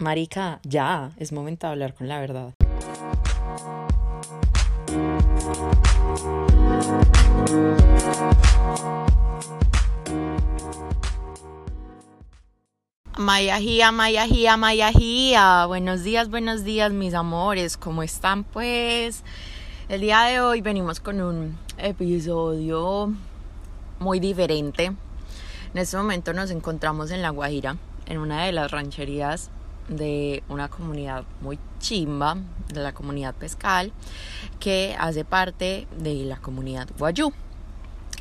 Marica, ya, es momento de hablar con la verdad. Mayajía, Mayajía, Mayajía. Buenos días, buenos días, mis amores. ¿Cómo están? Pues el día de hoy venimos con un episodio muy diferente. En este momento nos encontramos en La Guajira, en una de las rancherías de una comunidad muy chimba, de la comunidad pescal, que hace parte de la comunidad Guayú.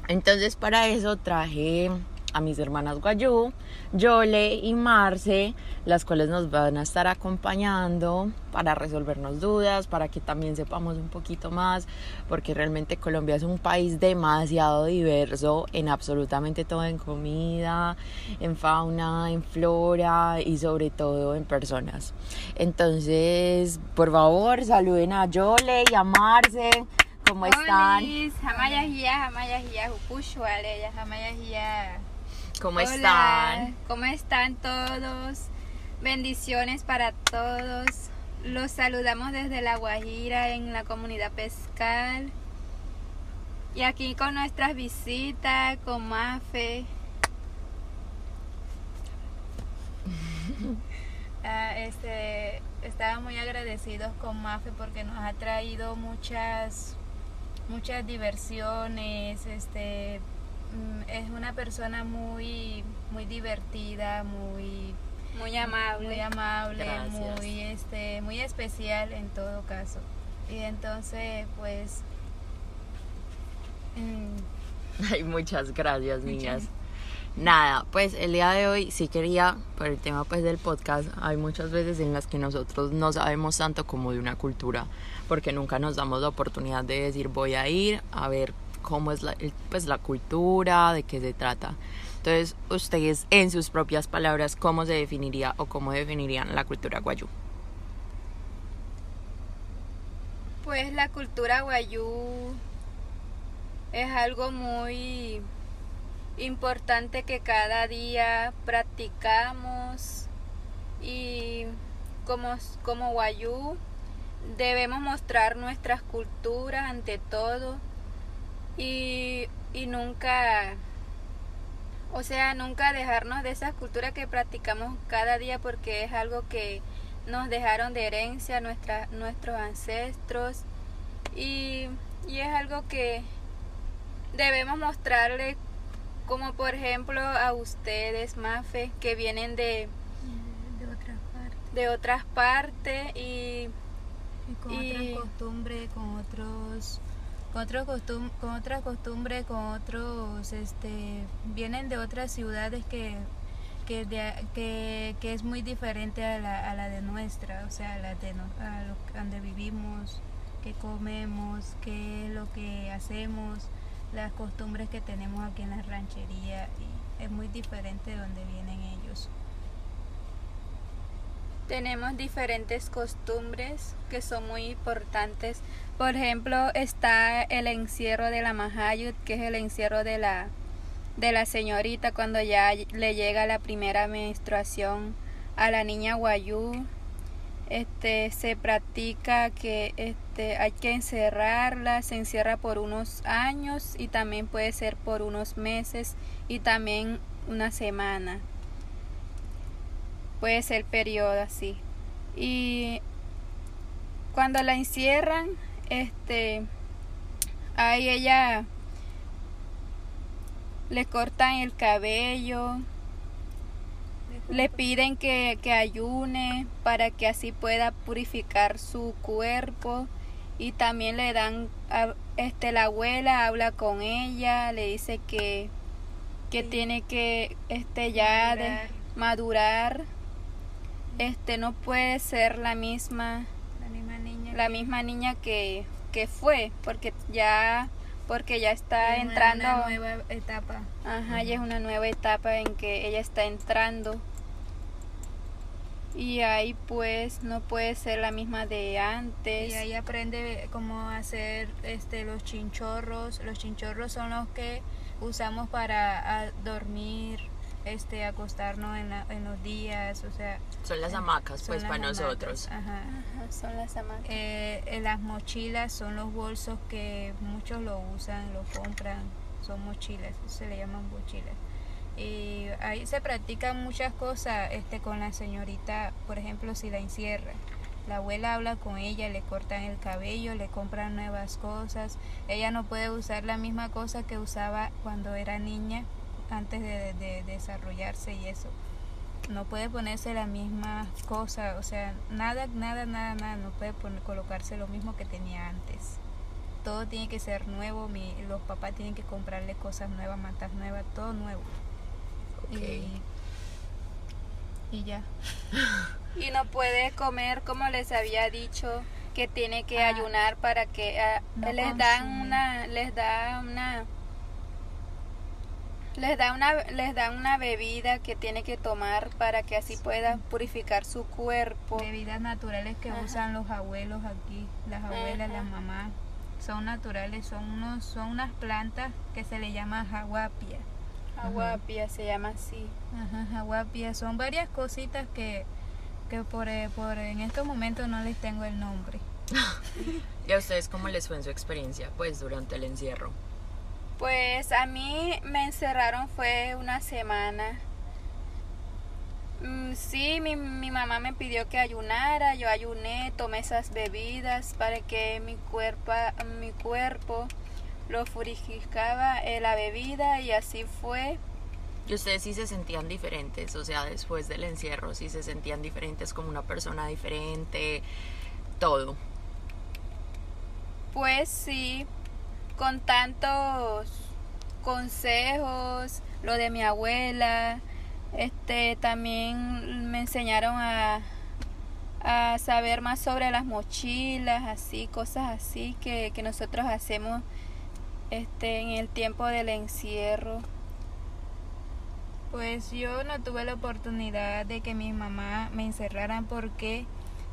Entonces para eso traje a mis hermanas Guayú, Yole y Marce, las cuales nos van a estar acompañando para resolvernos dudas, para que también sepamos un poquito más, porque realmente Colombia es un país demasiado diverso en absolutamente todo, en comida, en fauna, en flora y sobre todo en personas. Entonces, por favor, saluden a Yole y a Marce. ¿Cómo están? ¿Cómo están? ¿Cómo están todos? Bendiciones para todos. Los saludamos desde La Guajira en la comunidad pescal. Y aquí con nuestras visitas, con Mafe. Ah, este, estaba muy agradecidos con Mafe porque nos ha traído muchas, muchas diversiones, este, es una persona muy muy divertida, muy muy amable, muy amable, muy este muy especial en todo caso. Y entonces, pues mm, Ay, muchas gracias, niñas. Nada, pues el día de hoy sí quería, por el tema pues del podcast, hay muchas veces en las que nosotros no sabemos tanto como de una cultura, porque nunca nos damos la oportunidad de decir voy a ir a ver cómo es la, pues, la cultura, de qué se trata. Entonces, ustedes en sus propias palabras, ¿cómo se definiría o cómo definirían la cultura guayú? Pues la cultura guayú es algo muy importante que cada día practicamos y como, como guayú debemos mostrar nuestras culturas ante todo y, y nunca, o sea, nunca dejarnos de esa cultura que practicamos cada día porque es algo que nos dejaron de herencia nuestra, nuestros ancestros y, y es algo que debemos mostrarle como por ejemplo a ustedes, Mafe, que vienen de, de otras partes, de otras partes y, y con otras costumbres, con otros con, otro costum con otra costumbre, con otros, este, vienen de otras ciudades que, que, que, que es muy diferente a la, a la, de nuestra, o sea, a la de a lo, donde vivimos, qué comemos, qué es lo que hacemos, las costumbres que tenemos aquí en la ranchería, y es muy diferente de donde vienen ellos. Tenemos diferentes costumbres que son muy importantes. Por ejemplo, está el encierro de la Mahayut, que es el encierro de la, de la señorita cuando ya le llega la primera menstruación a la niña Guayú. Este, se practica que este, hay que encerrarla, se encierra por unos años y también puede ser por unos meses y también una semana puede ser periodo así. Y cuando la encierran, este, ahí ella le cortan el cabello, le piden que, que ayune para que así pueda purificar su cuerpo. Y también le dan este la abuela habla con ella le dice que que tiene que este ya de madurar este no puede ser la misma la misma niña la misma niña que, que fue porque ya porque ya está entrando una nueva etapa. Ajá ya es una nueva etapa en que ella está entrando. Y ahí pues no puede ser la misma de antes. Y ahí aprende cómo hacer este los chinchorros. Los chinchorros son los que usamos para dormir este acostarnos en, la- en los días, o sea, Son las hamacas, pues, las para hamacas, nosotros. Ajá. Ajá, son las hamacas. Eh, eh, las mochilas son los bolsos que muchos lo usan, lo compran, son mochilas, se le llaman mochilas. Y ahí se practican muchas cosas este, con la señorita, por ejemplo, si la encierra. La abuela habla con ella, le cortan el cabello, le compran nuevas cosas. Ella no puede usar la misma cosa que usaba cuando era niña, antes de, de desarrollarse y eso. No puede ponerse la misma cosa, o sea, nada, nada, nada, nada, no puede poner, colocarse lo mismo que tenía antes. Todo tiene que ser nuevo, mi, los papás tienen que comprarle cosas nuevas, mantas nuevas, todo nuevo. Ok. Y, y ya. Y no puede comer como les había dicho que tiene que Ah. ayunar para que ah, No les dan una les da una les da una les da una bebida que tiene que tomar para que así pueda purificar su cuerpo. Bebidas naturales que Ajá. usan los abuelos aquí, las abuelas, Ajá. las mamás, son naturales, son unos, son unas plantas que se le llama jaguapia. Aguapia se llama así. Ajá, jaguapia, son varias cositas que, que por, eh, por en estos momentos no les tengo el nombre. ¿Y a ustedes cómo les fue en su experiencia, pues, durante el encierro? Pues a mí me encerraron fue una semana. Mm, Sí, mi, mi mamá me pidió que ayunara, yo ayuné, tomé esas bebidas para que mi cuerpo, mi cuerpo lo purificaba eh, la bebida y así fue. ¿Y ustedes sí se sentían diferentes? O sea, después del encierro, sí se sentían diferentes como una persona diferente, todo. Pues sí, con tantos consejos, lo de mi abuela, este también me enseñaron a, a saber más sobre las mochilas, así, cosas así que, que nosotros hacemos este en el tiempo del encierro. Pues yo no tuve la oportunidad de que mi mamá me encerraran porque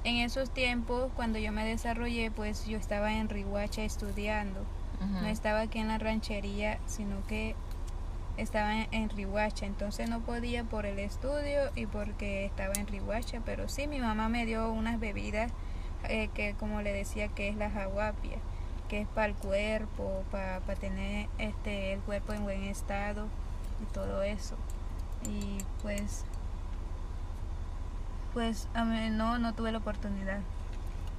en esos tiempos, cuando yo me desarrollé, pues yo estaba en Rihuacha estudiando. No estaba aquí en la ranchería, sino que estaba en, en Rihuacha. Entonces no podía por el estudio y porque estaba en Rihuacha. Pero sí, mi mamá me dio unas bebidas eh, que, como le decía, que es la jaguapia, que es para el cuerpo, para tener este el cuerpo en buen estado y todo eso. Y pues, pues a mí no, no tuve la oportunidad.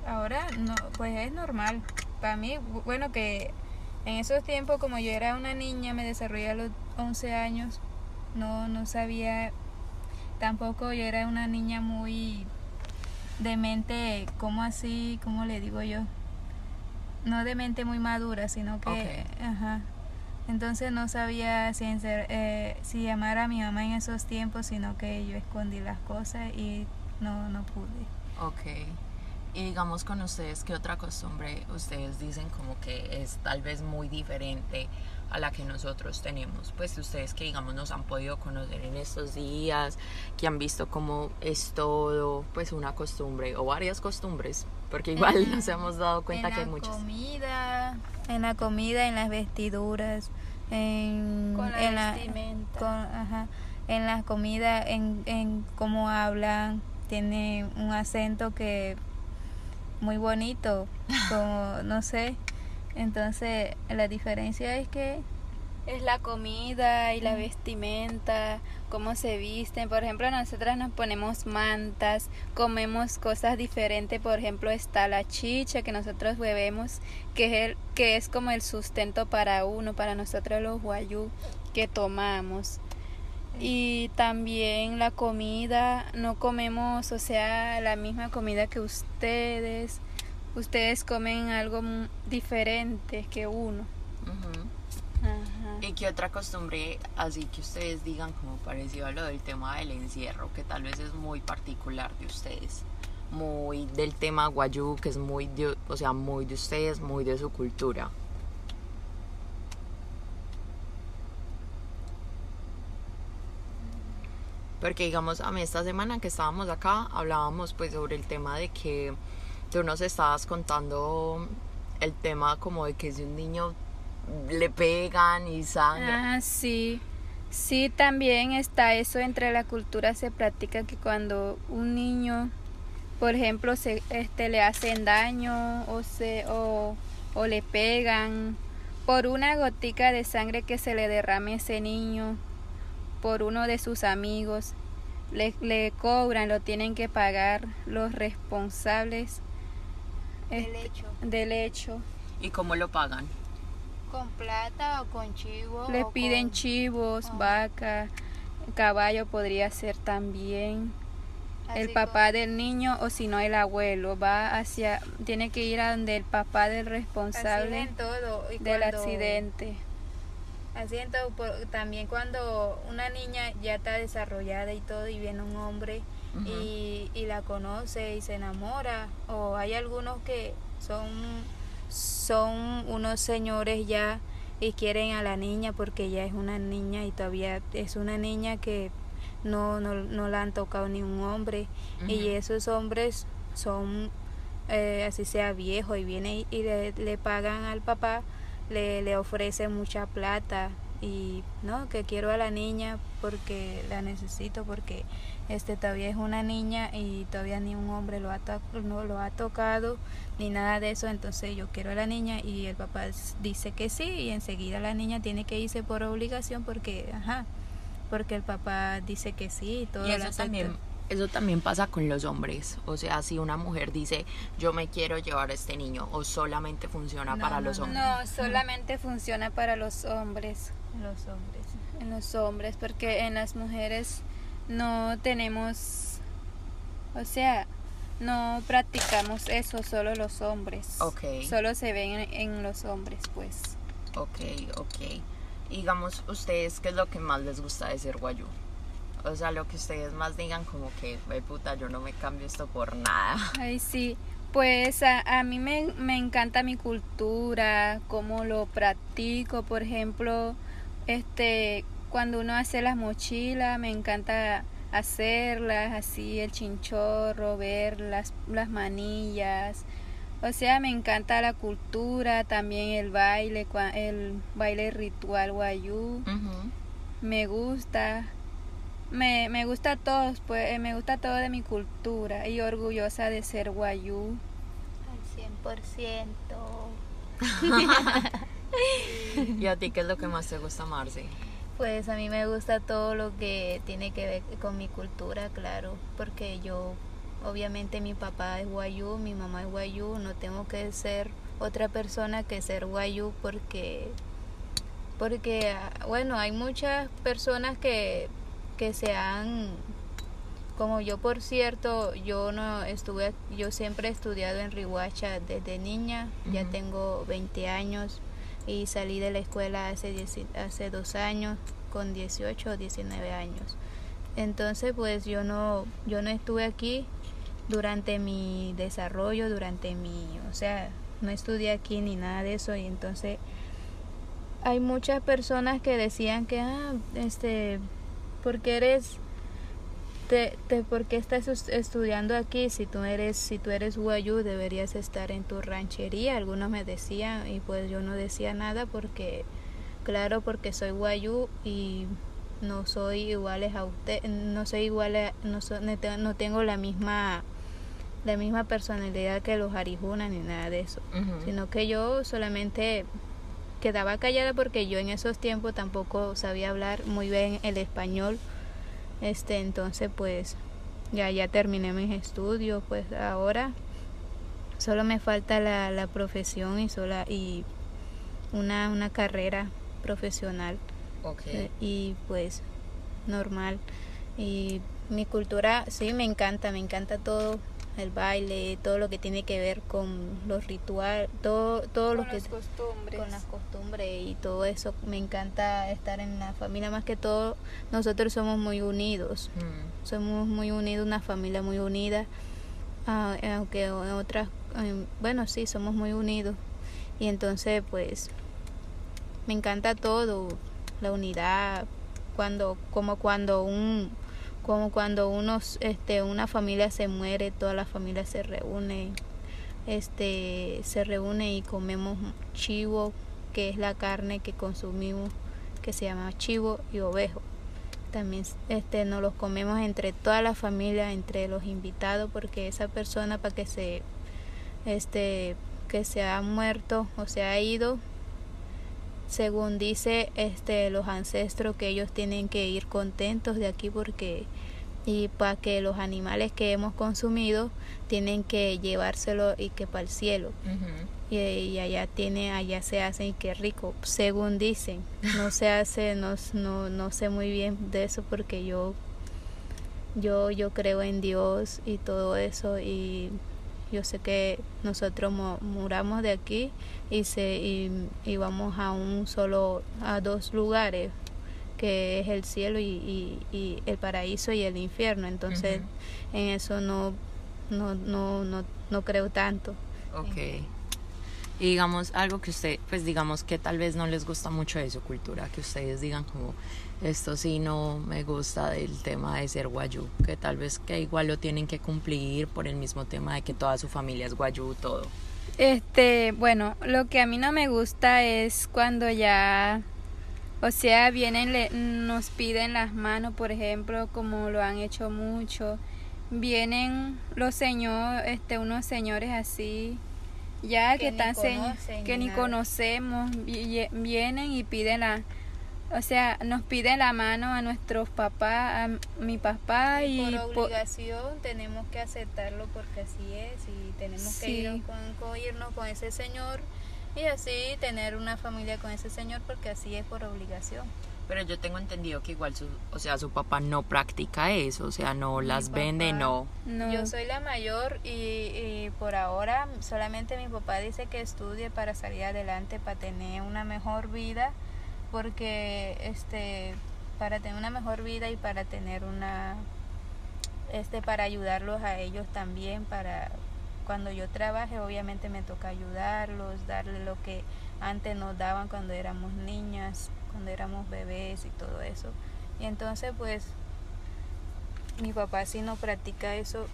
Ahora no, pues es normal. Para mí, bu- bueno, que en esos tiempos, como yo era una niña, me desarrollé a los 11 años, no, no sabía, tampoco yo era una niña muy de mente, ¿cómo así? ¿Cómo le digo yo? No de mente muy madura, sino que, ajá. Entonces no sabía si, eh, si llamar a mi mamá en esos tiempos, sino que yo escondí las cosas y no, no pude. Ok. Y digamos con ustedes, ¿qué otra costumbre ustedes dicen como que es tal vez muy diferente a la que nosotros tenemos? Pues ustedes que digamos nos han podido conocer en estos días, que han visto cómo es todo, pues una costumbre o varias costumbres, porque igual En- nos hemos dado cuenta en que hay la muchas. comida, en la comida, en las vestiduras, en, Con la en la- vestimenta. con- ajá, en la comida, en, en cómo hablan, tiene un acento que muy bonito, como no sé. Entonces la diferencia es que Es la comida y la vestimenta, cómo se visten. Por ejemplo, nosotras nos ponemos mantas, comemos cosas diferentes. Por ejemplo, está la chicha que nosotros bebemos, que es, el, que es como el sustento para uno, para nosotros los guayú que tomamos. Y también la comida, no comemos, o sea, la misma comida que ustedes. Ustedes comen algo diferente que uno. Ajá. ¿Y qué otra costumbre así que ustedes digan como parecido a lo del tema del encierro, que tal vez es muy particular de ustedes? Muy del tema guayú, que es muy de, o sea, muy de ustedes, muy de su cultura. Porque digamos, a mí esta semana que estábamos acá, hablábamos pues sobre el tema de que tú nos estabas contando el tema como de que si un niño le pegan y sangra. Ah, sí. Sí, también está eso entre la cultura se practica que cuando un niño, por ejemplo, se este le hacen daño o se o, o le pegan por una gotica de sangre que se le derrame a ese niño, por uno de sus amigos, le, le cobran, lo tienen que pagar los responsables Del este, hecho. del hecho. ¿Y cómo lo pagan? Con plata o con chivo. Le o piden con- chivos, vaca, caballo podría ser también. el papá del niño o si no el abuelo va hacia tiene que ir a donde el papá del responsable en todo. y del cuando- accidente. Así en todo, por- también cuando una niña ya está desarrollada y todo y viene un hombre y, y la conoce y se enamora o hay algunos que son Son unos señores ya y quieren a la niña porque ya es una niña y todavía es una niña que no, no, no la han tocado ni un hombre. Y esos hombres son eh, así sea viejo y viene y, y le, le pagan al papá le, le ofrecen mucha plata y no que quiero a la niña porque la necesito porque este todavía es una niña y todavía ni un hombre lo ha no lo ha tocado ni nada de eso entonces yo quiero a la niña y el papá dice que sí y enseguida la niña tiene que irse por obligación porque ajá porque el papá dice que sí y todo Y lo eso acepta. también, eso también pasa con los hombres. O sea, si una mujer dice, yo me quiero llevar a este niño, o solamente funciona No, para no, los hombres. no solamente funciona para los hombres los hombres. en los hombres porque en las mujeres no tenemos o sea no practicamos eso solo los hombres Ok. solo se ven en, en los hombres pues Ok, ok. Digamos, ustedes, ¿qué es lo que más les gusta de ser guayú? O sea, lo que ustedes más digan como que, "Ve, puta, yo no me cambio esto por nada. ay sí. Pues a, a mí me, me encanta mi cultura cómo lo practico. Por ejemplo este cuando uno hace las mochilas me encanta hacerlas así el chinchorro ver las, las manillas. O sea me encanta la cultura también el baile el baile ritual guayú. Me gusta me, me gusta todo pues eh, me gusta todo de mi cultura y orgullosa de ser guayú Al 100%. ¿Y a ti qué es lo que más te gusta, Marce? Pues a mí me gusta todo lo que tiene que ver con mi cultura, claro, porque yo, obviamente mi papá es guayú, mi mamá es guayú, no tengo que ser otra persona que ser guayú porque, porque ah, bueno, hay muchas personas que, que se han, como yo por cierto, yo no estuve, yo siempre he estudiado en Rihuacha desde niña, ya tengo 20 años y salí de la escuela hace, dieci- hace dos años con 18 o 19 años. Entonces pues yo no, yo no estuve aquí durante mi desarrollo, durante mi, o sea, no estudié aquí ni nada de eso y entonces hay muchas personas que decían que, ah, este, porque eres, te, te, ¿por qué estás estudiando aquí? Si tú eres, si tú eres guayú, deberías estar en tu ranchería. Algunos me decían y pues yo no decía nada porque, claro, porque soy guayú y no soy iguales a usted, no soy igual a, no, so- no te- no tengo la misma, la misma personalidad que los arijunas ni nada de eso sino que yo solamente quedaba callada porque yo en esos tiempos tampoco sabía hablar muy bien el español. Este entonces pues ya ya terminé mis estudios pues ahora solo me falta la, la profesión y sola y una, una carrera profesional Ok. eh, y pues normal. Y mi cultura sí me encanta me encanta todo el baile todo lo que tiene que ver con los rituales todo todo lo con que las costumbres. con las costumbres y todo eso. Me encanta estar en la familia más que todo nosotros somos muy unidos. Mm. somos muy unidos una familia muy unida. Ah, aunque en otras eh, bueno sí somos muy unidos. Y entonces pues me encanta todo la unidad cuando como cuando un como cuando unos este una familia se muere toda la familia se reúne este se reúne y comemos chivo que es la carne que consumimos que se llama chivo y ovejo. También este, nos los comemos entre toda la familia, entre los invitados, porque esa persona para que se, este, que se ha muerto o se ha ido, según dice este, los ancestros, que ellos tienen que ir contentos de aquí porque y para que los animales que hemos consumido tienen que llevárselo y que para el cielo y, allá tiene allá se hace y qué rico según dicen. No se hace no, no, no sé muy bien de eso porque yo yo yo creo en Dios y todo eso y yo sé que nosotros muramos de aquí y se y, vamos a un solo a dos lugares que es el cielo y, y, el paraíso y el infierno. Entonces, en eso no, no, no, no, no creo tanto. Ok. Y digamos, algo que usted, pues digamos que tal vez no les gusta mucho de su cultura, que ustedes digan como, esto sí no me gusta del tema de ser guayú, que tal vez que igual lo tienen que cumplir por el mismo tema de que toda su familia es guayú, todo. Este, bueno, lo que a mí no me gusta es cuando ya o sea, vienen, le, nos piden las manos, por ejemplo, como lo han hecho mucho. Vienen los señores, este, unos señores así, ya que, están que ni conocemos, vienen y piden la, o sea, nos piden la mano a nuestros papás, a mi papá y, por obligación tenemos que aceptarlo porque así es y tenemos que ir con, irnos con ese señor y así tener una familia con ese señor porque así es por obligación. Pero yo tengo entendido que igual su, o sea, su papá no practica eso, o sea, no las vende, no. Yo soy la mayor y, y, por ahora solamente mi papá dice que estudie para salir adelante, para tener una mejor vida, porque este para tener una mejor vida y para tener una este para ayudarlos a ellos también para cuando yo trabaje obviamente me toca ayudarlos, darle lo que antes nos daban cuando éramos niñas, cuando éramos bebés y todo eso. Y entonces pues mi papá sí no practica eso,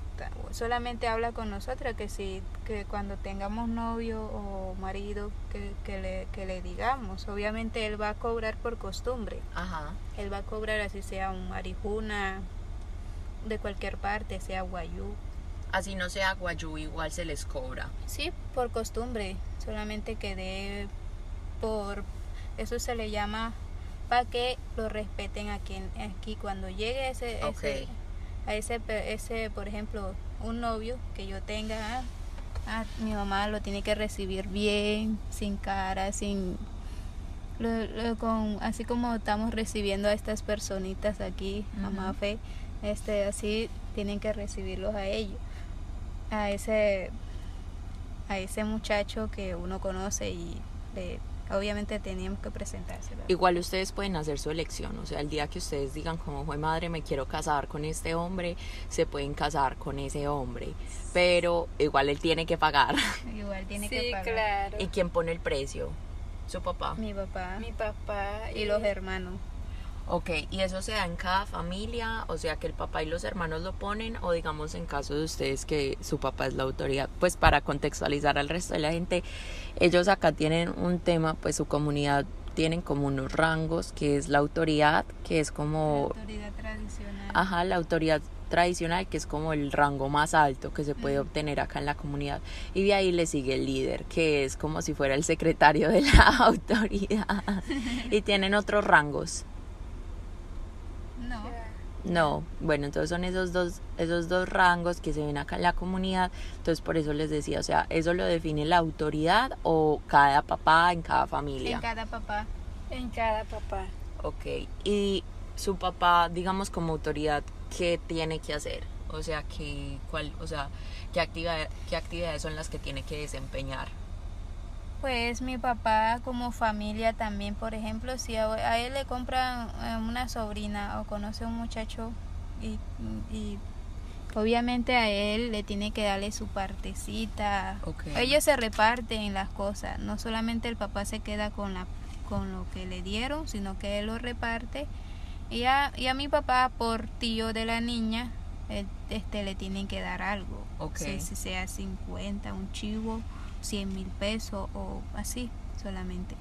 solamente habla con nosotras que si que cuando tengamos novio o marido que, que, le, que le digamos, obviamente él va a cobrar por costumbre. Ajá. Él va a cobrar así sea un marijuna de cualquier parte, sea guayú, así no sea guayú, igual se les cobra. Sí, por costumbre, solamente que de por eso se le llama para que lo respeten aquí aquí cuando llegue ese, ese a ese ese por ejemplo un novio que yo tenga ah, ah, mi mamá lo tiene que recibir bien sin cara sin con así como estamos recibiendo a estas personitas aquí mamá fe este así tienen que recibirlos a ellos a ese a ese muchacho que uno conoce y obviamente teníamos que presentarse. Igual ustedes pueden hacer su elección, o sea, el día que ustedes digan como, fue madre, me quiero casar con este hombre, se pueden casar con ese hombre, pero igual él tiene que pagar. Igual tiene que pagar. claro. ¿Y quién pone el precio? ¿Su papá? Mi papá. Mi papá y los hermanos. Ok, ¿y eso se da en cada familia? O sea, que el papá y los hermanos lo ponen, o digamos en caso de ustedes que su papá es la autoridad, pues para contextualizar al resto de la gente, ellos acá tienen un tema, pues su comunidad tienen como unos rangos, que es la autoridad, que es como... La autoridad tradicional. Ajá, la autoridad tradicional, que es como el rango más alto que se puede obtener acá en la comunidad. Y de ahí le sigue el líder, que es como si fuera el secretario de la autoridad. y tienen otros rangos. No, bueno, entonces son esos dos, esos dos rangos que se ven acá en la comunidad. Entonces por eso les decía, o sea, ¿eso lo define la autoridad o cada papá en cada familia? En cada papá. En cada papá. Ok, y su papá, digamos como autoridad, ¿qué tiene que hacer? O sea, ¿qué, cuál, o sea, ¿qué, actividad, ¿qué actividades son las que tiene que desempeñar? Pues mi papá como familia también, por ejemplo, si a, él le compran eh, una sobrina o conoce a un muchacho y, y, obviamente a él le tiene que darle su partecita. Ellos se reparten las cosas, no solamente el papá se queda con la con lo que le dieron, sino que él lo reparte. Y a, y a mi papá por tío de la niña, este le tienen que dar algo. Okay. Si sea 50, un chivo 100 mil pesos o así solamente.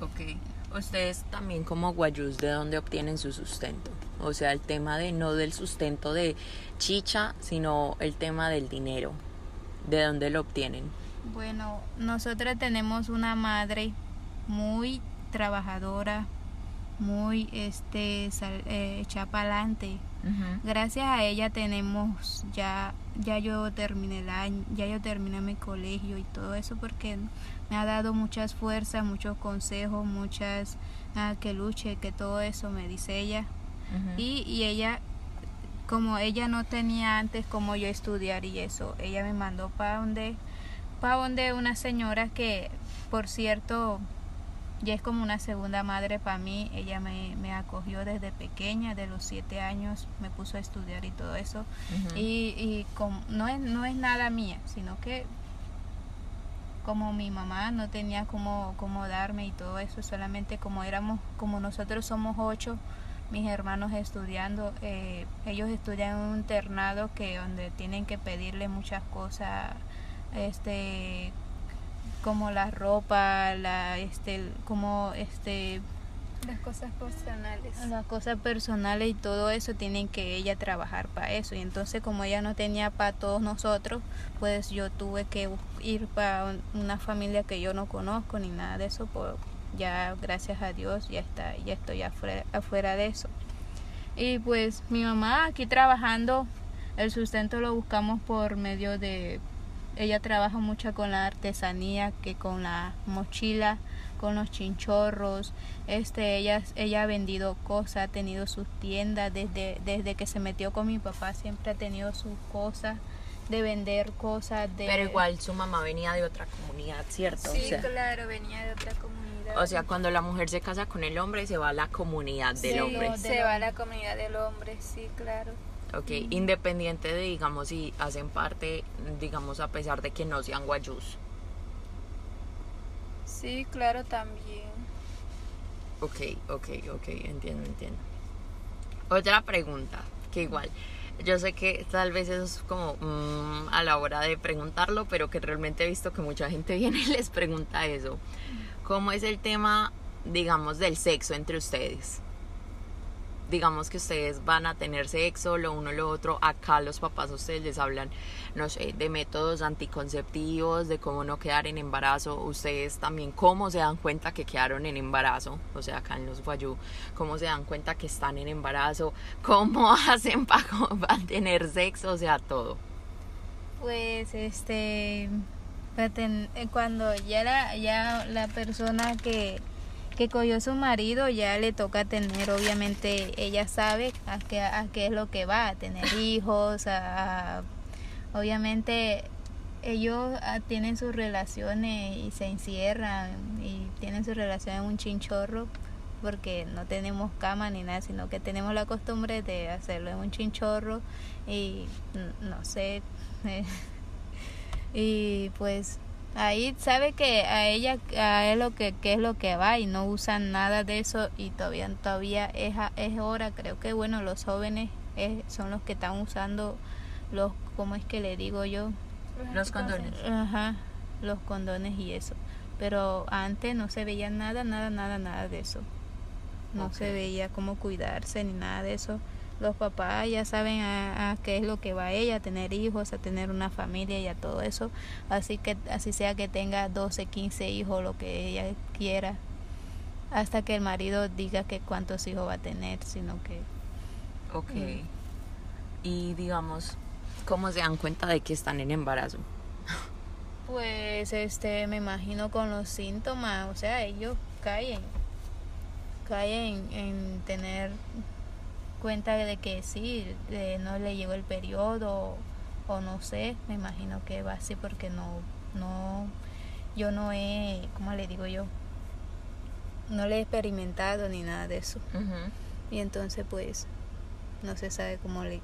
Ok. Ustedes también como guayús, ¿de dónde obtienen su sustento? O sea, el tema de no del sustento de chicha, sino el tema del dinero. ¿De dónde lo obtienen? Bueno, nosotras tenemos una madre muy trabajadora, muy este sal, eh, hecha pa'lante. Gracias a ella tenemos ya ya yo terminé el año, ya yo terminé mi colegio y todo eso porque me ha dado muchas fuerzas, muchos consejos, muchas ah, que luche, que todo eso me dice ella. y, y ella como ella no tenía antes como yo estudiar y eso, ella me mandó para donde para donde una señora que por cierto ya es como una segunda madre para mí. Ella me, me, acogió desde pequeña, de los siete años, me puso a estudiar y todo eso. Y, y no, es, no es nada mía, sino que como mi mamá no tenía como, como darme y todo eso, solamente como éramos, como nosotros somos ocho, mis hermanos estudiando, eh, ellos estudian en un internado que donde tienen que pedirle muchas cosas, este como la ropa, la este como este las cosas personales. Las cosas personales y todo eso tienen que ella trabajar para eso. Y entonces como ella no tenía para todos nosotros, pues yo tuve que ir para una familia que yo no conozco ni nada de eso. Pues ya gracias a Dios ya está, ya estoy afuera, afuera de eso. Y pues mi mamá aquí trabajando, el sustento lo buscamos por medio de ella trabaja mucho con la artesanía, que con la mochila, con los chinchorros. Este, ella, ella ha vendido cosas, ha tenido sus tiendas desde, desde que se metió con mi papá, siempre ha tenido sus cosas de vender cosas de... Pero igual su mamá venía de otra comunidad, ¿cierto? Sí, claro, venía de otra comunidad. O sea, cuando la mujer se casa con el hombre, se va a la comunidad del hombre. Se va a la comunidad del hombre, sí, claro. Ok, independiente de, digamos, si hacen parte, digamos, a pesar de que no sean guayús. Sí, claro, también. Ok, ok, ok, entiendo, entiendo. Otra pregunta, que igual, yo sé que tal vez es como mm, a la hora de preguntarlo, pero que realmente he visto que mucha gente viene y les pregunta eso. ¿Cómo es el tema, digamos, del sexo entre ustedes? Digamos que ustedes van a tener sexo, lo uno lo otro, acá los papás ustedes les hablan, no sé, de métodos anticonceptivos, de cómo no quedar en embarazo, ustedes también cómo se dan cuenta que quedaron en embarazo, o sea, acá en los guayú, cómo se dan cuenta que están en embarazo, cómo hacen para, tener sexo, o sea, todo. Pues este, cuando ya la, ya la persona que que cogió su marido ya le toca tener, obviamente ella sabe a qué, a qué es lo que va, a tener hijos, a, obviamente ellos ah, tienen sus relaciones y se encierran y tienen sus relaciones en un chinchorro porque no tenemos cama ni nada, sino que tenemos la costumbre de hacerlo en un chinchorro y no sé, y pues ahí sabe que a ella a él lo que, es lo que va y no usan nada de eso y todavía todavía es, es hora. Creo que bueno los jóvenes son los que están usando los cómo es que le digo yo los condones. ajá los condones y eso. Pero antes no se veía nada nada nada nada de eso. No se veía cómo cuidarse ni nada de eso los papás ya saben a, qué es lo que va ella, a tener hijos, a tener una familia y a todo eso. Así que así sea que tenga 12, 15 hijos, lo que ella quiera, hasta que el marido diga que cuántos hijos va a tener, sino que... Ok. Y digamos, ¿cómo se dan cuenta de que están en embarazo? Pues este, me imagino con los síntomas, o sea, ellos caen, caen en tener cuenta de que sí, no le llegó el periodo o no sé, me imagino que va así porque no, no, yo no he, ¿cómo le digo yo? No le he experimentado ni nada de eso. Y entonces pues no se sabe cómo le...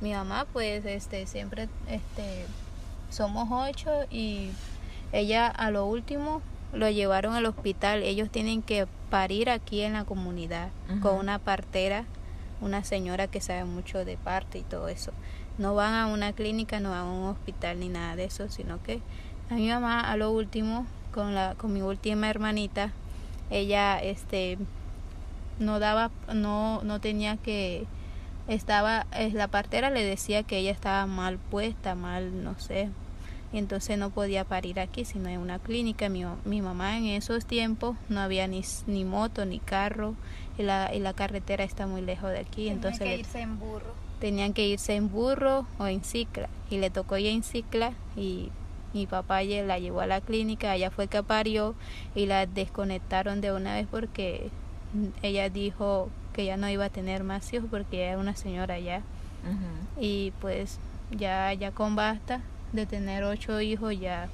Mi mamá pues este siempre, este, somos ocho y ella a lo último lo llevaron al hospital. Ellos tienen que parir aquí en la comunidad con una partera, una señora que sabe mucho de parte y todo eso. No van a una clínica, no van a un hospital ni nada de eso, sino que a mi mamá a lo último, con, la, con mi última hermanita, ella este no daba no no tenía que estaba la partera le decía que ella estaba mal puesta mal no sé y entonces no podía parir aquí sino en una clínica. Mi, mi mamá en esos tiempos no había ni, ni moto ni carro y la, y la carretera está muy lejos de aquí Tenía entonces que irse en burro. tenían que irse en burro o en cicla y le tocó ir en cicla y mi papá la llevó a la clínica, ella fue que parió y la desconectaron de una vez porque ella dijo que ya no iba a tener más hijos porque ella era una señora ya. Y pues ya ya con basta de tener ocho hijos ya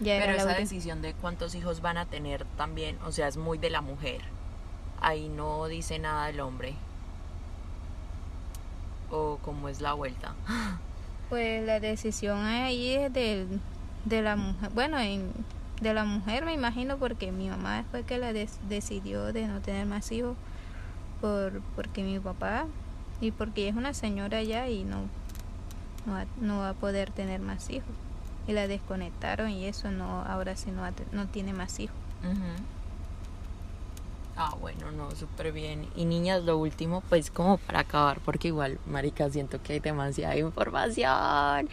ya Pero era la esa última. decisión de cuántos hijos van a tener también, o sea, es muy de la mujer. Ahí no dice nada del hombre. O cómo es la vuelta. Pues la decisión ahí es del, de la mujer, bueno, en, de la mujer me imagino porque mi mamá fue que la des- decidió de no tener más hijos por porque mi papá y porque ella es una señora ya y no no va, no va a poder tener más hijos y la desconectaron y eso no ahora sí no, no tiene más hijos. Ah, bueno, no, súper bien. Y niñas, lo último, pues como para acabar, porque igual, marica, siento que hay demasiada información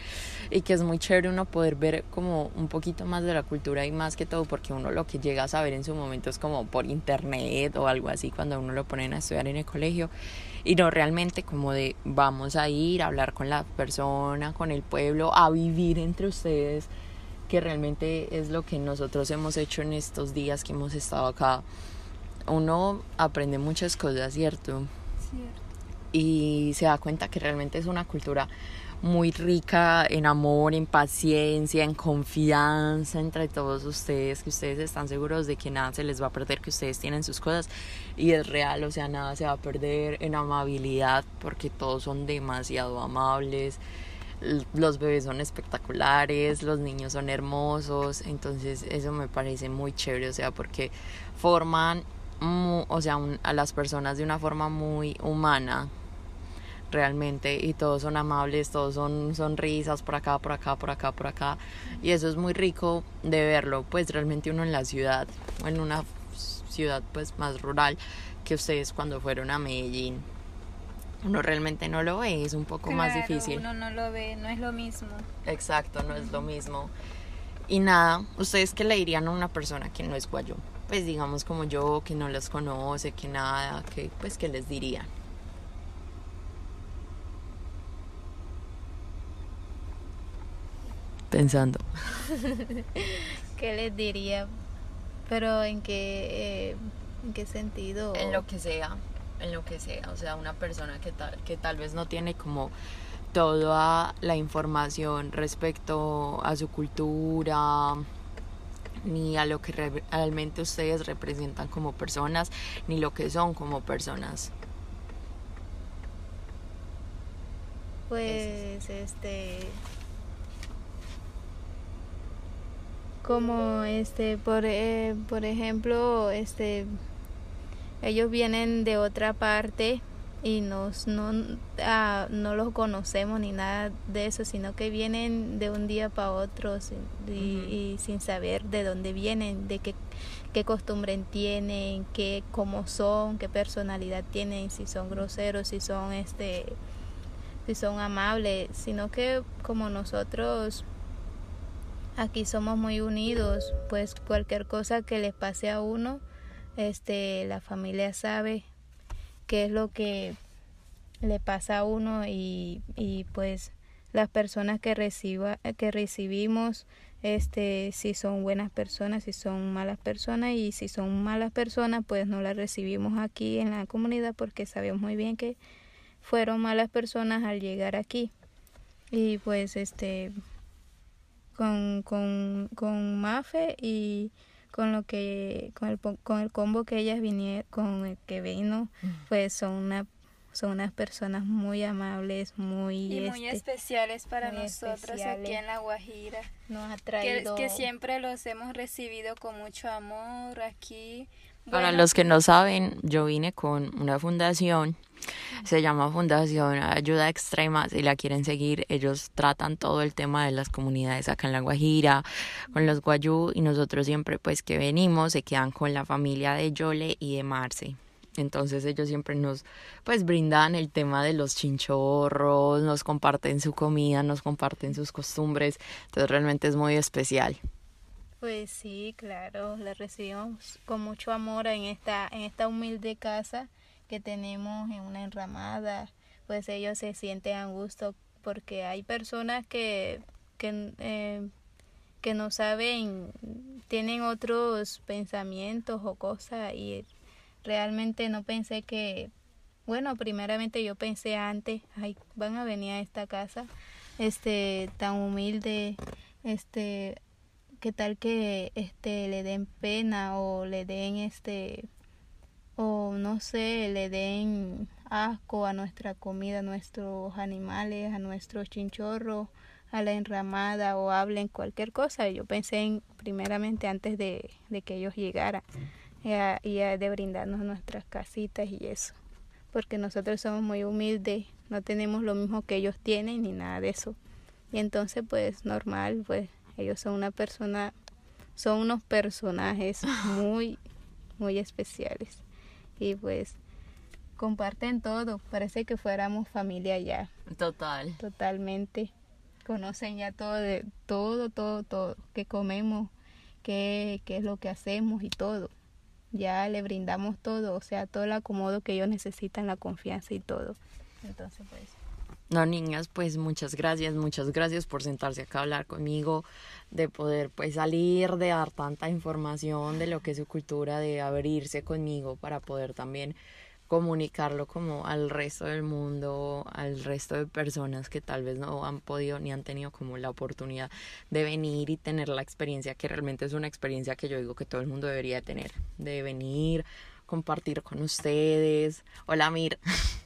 y que es muy chévere uno poder ver como un poquito más de la cultura y más que todo porque uno lo que llega a saber en su momento es como por internet o algo así cuando uno lo ponen a estudiar en el colegio y no realmente como de vamos a ir a hablar con la persona, con el pueblo, a vivir entre ustedes que realmente es lo que nosotros hemos hecho en estos días que hemos estado acá. Uno aprende muchas cosas, ¿cierto? Cierto. Y se da cuenta que realmente es una cultura muy rica en amor, en paciencia, en confianza entre todos ustedes, que ustedes están seguros de que nada se les va a perder, que ustedes tienen sus cosas y es real, o sea, nada se va a perder en amabilidad porque todos son demasiado amables los bebés son espectaculares, los niños son hermosos, entonces eso me parece muy chévere, o sea, porque forman, mu- o sea, un- a las personas de una forma muy humana, realmente, y todos son amables, todos son sonrisas por acá, por acá, por acá, por acá, y eso es muy rico de verlo, pues realmente uno en la ciudad, o en una ciudad pues más rural, que ustedes cuando fueron a Medellín, uno realmente no lo ve, es un poco más Claro, difícil. Uno no lo ve, no es lo mismo. Exacto, no es lo mismo. Y nada, ¿ustedes qué le dirían a una persona que no es guayú? Pues digamos como yo, que no los conoce, que nada, que pues que les dirían. Pensando. ¿Qué les diría? Pero en qué eh, en qué sentido? En lo que sea, en lo que sea. O sea, una persona que tal, que tal vez no tiene como toda la información respecto a su cultura, ni a lo que re- realmente ustedes representan como personas, ni lo que son como personas. Pues este como este por eh, por ejemplo este ellos vienen de otra parte y nos no ah, no los conocemos ni nada de eso sino que vienen de un día para otro sin, y, y sin saber de dónde vienen de qué qué costumbre tienen qué cómo son qué personalidad tienen si son groseros si son este si son amables, sino que como nosotros aquí somos muy unidos, pues cualquier cosa que les pase a uno, este la familia sabe qué es lo que le pasa a uno y, y pues las personas que reciba que recibimos este si son buenas personas, si son malas personas y si son malas personas, pues no las recibimos aquí en la comunidad porque sabemos muy bien que fueron malas personas al llegar aquí. Y pues este con, con, con Mafe y con lo que con el, po- con el combo que ellas vinieron con el que vino pues son una son unas personas muy amables muy Y muy este, especiales para muy nosotros aquí especiales. en La Guajira. nos ha Que, traído que siempre los hemos recibido con mucho amor aquí. Para Bueno. los que no saben, yo vine con una fundación, se llama Fundación Ayuda Extrema, si la quieren seguir, ellos tratan todo el tema de las comunidades acá en La Guajira, con los guayú, y nosotros siempre pues que venimos se quedan con la familia de Yole y de Marce. Entonces ellos siempre nos pues brindan el tema de los chinchorros, nos comparten su comida, nos comparten sus costumbres, entonces realmente es muy especial. Pues sí, claro, la recibimos con mucho amor en esta, en esta humilde casa que tenemos en una enramada. Pues ellos se sienten a gusto porque hay personas que, que, eh, que no saben, tienen otros pensamientos o cosas y realmente no pensé que, bueno, primeramente yo pensé antes, ay, van a venir a esta casa, este, tan humilde, este, qué tal que este le den pena o le den este o no sé le den asco a nuestra comida a nuestros animales a nuestros chinchorros a la enramada o hablen cualquier cosa. Yo pensé en primeramente antes de, de que ellos llegaran y, y a- de brindarnos nuestras casitas y eso porque nosotros somos muy humildes no tenemos lo mismo que ellos tienen ni nada de eso. Y entonces pues normal pues ellos son una persona son unos personajes muy muy especiales. Y pues comparten todo. Parece que fuéramos familia ya. Total. totalmente. Conocen ya todo de todo todo todo. Que comemos qué, qué es lo que hacemos y todo. Ya le brindamos todo. O sea todo el acomodo que ellos necesitan la confianza y todo. Entonces pues No, niñas, pues muchas gracias, muchas gracias por sentarse acá a hablar conmigo, de poder pues salir, de dar tanta información de lo que es su cultura, de abrirse conmigo para poder también comunicarlo como al resto del mundo, al resto de personas que tal vez no han podido ni han tenido como la oportunidad de venir y tener la experiencia que realmente es una experiencia que yo digo que todo el mundo debería tener, de venir, compartir con ustedes. Hola, Mir.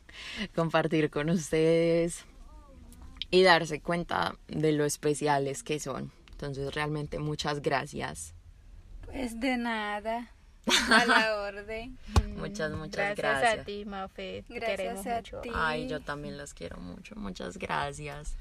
compartir con ustedes y darse cuenta de lo especiales que son. Entonces, realmente muchas gracias. Pues de nada. A la orden. Muchas, muchas gracias, gracias. a ti Mafe Gracias queremos a mucho ti. Ay, yo también las quiero mucho. Muchas gracias.